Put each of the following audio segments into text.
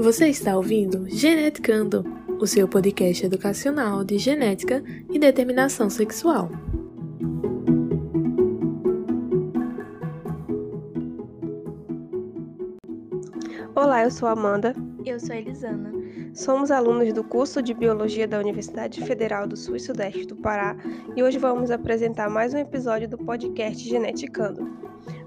Você está ouvindo Geneticando, o seu podcast educacional de genética e determinação sexual. Olá, eu sou Amanda. Eu sou Elisana. Somos alunos do curso de Biologia da Universidade Federal do Sul e Sudeste do Pará e hoje vamos apresentar mais um episódio do podcast Geneticando.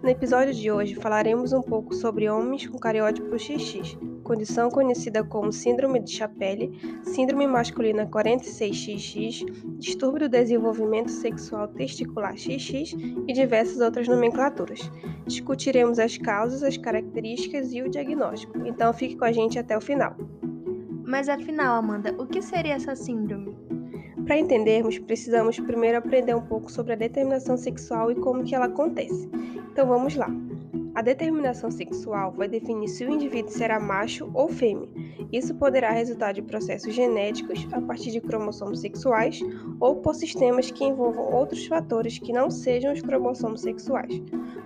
No episódio de hoje falaremos um pouco sobre homens com cariótipo XX, condição conhecida como Síndrome de Chapelle, Síndrome masculina 46XX, distúrbio do desenvolvimento sexual testicular XX e diversas outras nomenclaturas. Discutiremos as causas, as características e o diagnóstico, então fique com a gente até o final. Mas afinal, Amanda, o que seria essa síndrome? Para entendermos, precisamos primeiro aprender um pouco sobre a determinação sexual e como que ela acontece. Então vamos lá. A determinação sexual vai definir se o indivíduo será macho ou fêmea. Isso poderá resultar de processos genéticos a partir de cromossomos sexuais ou por sistemas que envolvam outros fatores que não sejam os cromossomos sexuais.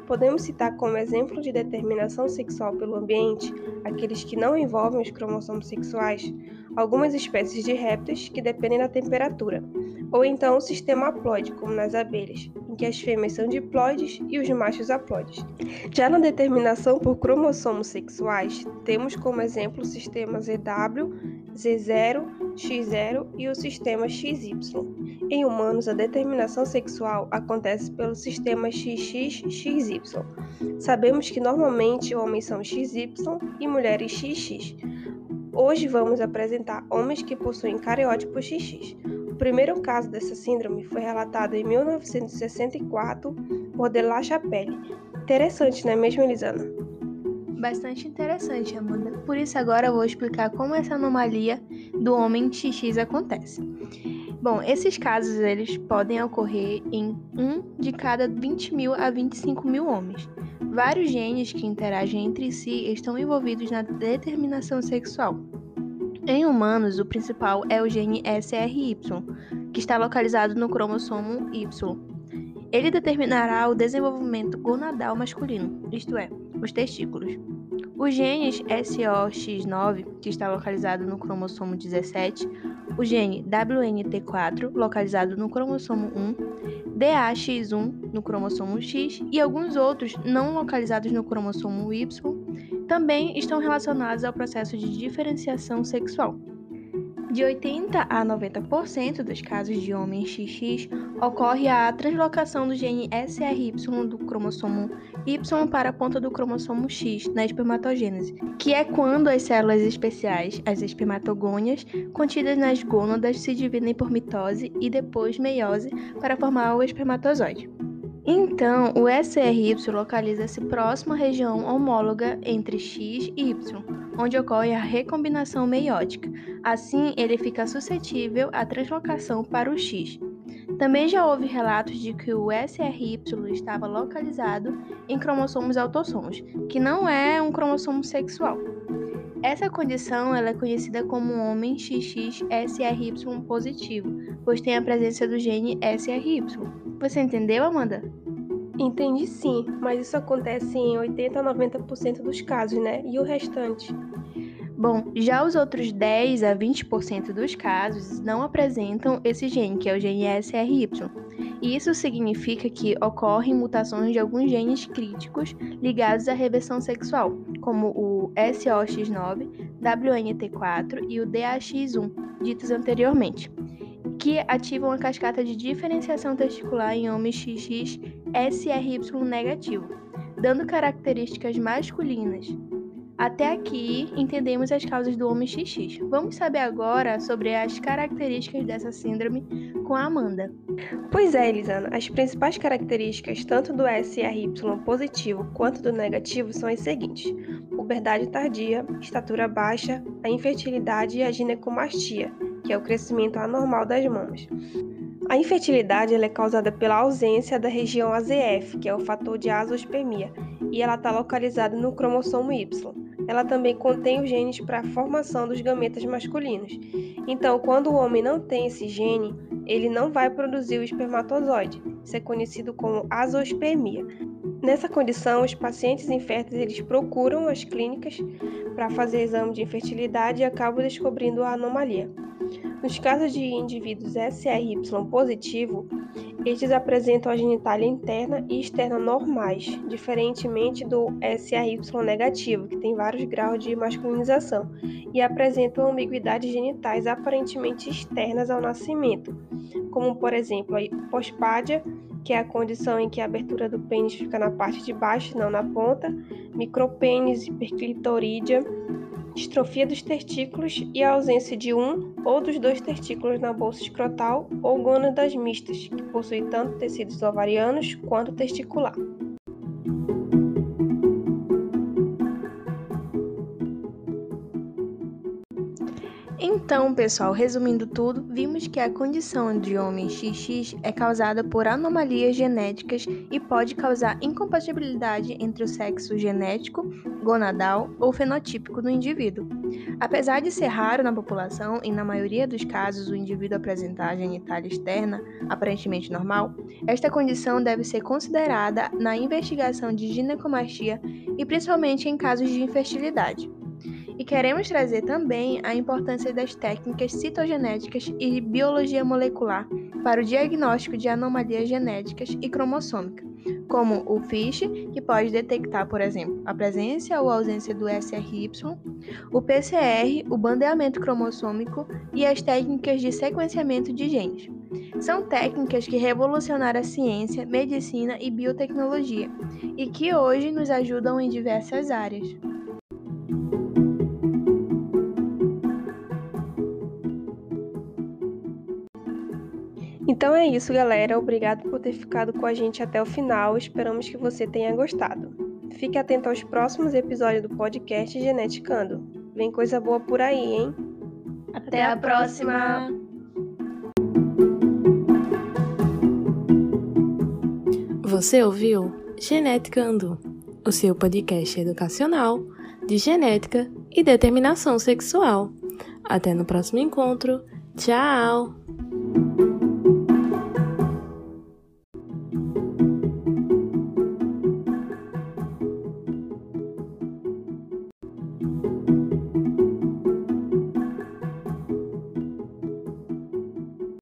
Podemos citar como exemplo de determinação sexual pelo ambiente aqueles que não envolvem os cromossomos sexuais, algumas espécies de répteis que dependem da temperatura, ou então o sistema haploide, como nas abelhas, em que as fêmeas são diploides e os machos haploides. Já na determinação por cromossomos sexuais, temos como exemplo o sistema ZW, Z0, X0 e o sistema XY. Em humanos, a determinação sexual acontece pelo sistema XX-XY. Sabemos que normalmente homens são XY e mulheres XX. Hoje vamos apresentar homens que possuem cariótipo XX. O primeiro caso dessa síndrome foi relatado em 1964 por De La Chapelle. Interessante, não é mesmo, Elisana? Bastante interessante, Amanda. Por isso agora eu vou explicar como essa anomalia do homem XX acontece. Bom, esses casos eles podem ocorrer em um de cada 20 mil a 25 mil homens. Vários genes que interagem entre si estão envolvidos na determinação sexual. Em humanos, o principal é o gene SRY, que está localizado no cromossomo Y. Ele determinará o desenvolvimento gonadal masculino, isto é, os testículos. Os genes SOX9, que está localizado no cromossomo 17, o gene WNT4, localizado no cromossomo 1, DAX1 no cromossomo X e alguns outros não localizados no cromossomo Y, também estão relacionados ao processo de diferenciação sexual. De 80 a 90% dos casos de homens XX ocorre a translocação do gene SRY do cromossomo Y para a ponta do cromossomo X na espermatogênese, que é quando as células especiais, as espermatogônias, contidas nas gônadas se dividem por mitose e depois meiose para formar o espermatozoide. Então, o SRY localiza-se próximo à região homóloga entre X e Y, onde ocorre a recombinação meiótica. Assim, ele fica suscetível à translocação para o X. Também já houve relatos de que o SRY estava localizado em cromossomos autossomos, que não é um cromossomo sexual. Essa condição é conhecida como homem XX-SRY positivo, pois tem a presença do gene SRY. Você entendeu, Amanda? Entendi sim, mas isso acontece em 80 a 90% dos casos, né? E o restante? Bom, já os outros 10 a 20% dos casos não apresentam esse gene, que é o gene SRY. E isso significa que ocorrem mutações de alguns genes críticos ligados à reversão sexual, como o SOX9, WNT4 e o DAX1, ditos anteriormente que ativam a cascata de diferenciação testicular em homens XX SRY negativo, dando características masculinas. Até aqui entendemos as causas do homem XX. Vamos saber agora sobre as características dessa síndrome com a Amanda. Pois é, Elisana, as principais características tanto do SRY positivo quanto do negativo são as seguintes: puberdade tardia, estatura baixa, a infertilidade e a ginecomastia que é o crescimento anormal das mamas. A infertilidade é causada pela ausência da região AZF, que é o fator de azoospermia, e ela está localizada no cromossomo Y. Ela também contém os genes para a formação dos gametas masculinos. Então, quando o homem não tem esse gene, ele não vai produzir o espermatozoide. Isso é conhecido como azoospermia. Nessa condição, os pacientes inférteis eles procuram as clínicas para fazer exame de infertilidade e acabam descobrindo a anomalia. Nos casos de indivíduos SRY positivo, estes apresentam a genitália interna e externa normais, diferentemente do SRY negativo, que tem vários graus de masculinização, e apresentam ambiguidades genitais aparentemente externas ao nascimento, como por exemplo a hipospádia, que é a condição em que a abertura do pênis fica na parte de baixo, não na ponta, micropênis, hiperclitorídea, distrofia dos testículos e a ausência de um ou dos dois testículos na bolsa escrotal ou gônadas mistas, que possui tanto tecidos ovarianos quanto testicular. Então, pessoal, resumindo tudo, vimos que a condição de homem XX é causada por anomalias genéticas e pode causar incompatibilidade entre o sexo genético, gonadal ou fenotípico do indivíduo. Apesar de ser raro na população e na maioria dos casos o indivíduo apresentar genitália externa aparentemente normal, esta condição deve ser considerada na investigação de ginecomastia e principalmente em casos de infertilidade. E queremos trazer também a importância das técnicas citogenéticas e biologia molecular para o diagnóstico de anomalias genéticas e cromossômicas, como o FISH, que pode detectar, por exemplo, a presença ou ausência do SRY, o PCR, o bandeamento cromossômico e as técnicas de sequenciamento de genes. São técnicas que revolucionaram a ciência, medicina e biotecnologia e que hoje nos ajudam em diversas áreas. Então é isso, galera. Obrigado por ter ficado com a gente até o final. Esperamos que você tenha gostado. Fique atento aos próximos episódios do podcast Geneticando. Vem coisa boa por aí, hein? Até, até a próxima. Você ouviu Geneticando, o seu podcast educacional de genética e determinação sexual. Até no próximo encontro. Tchau!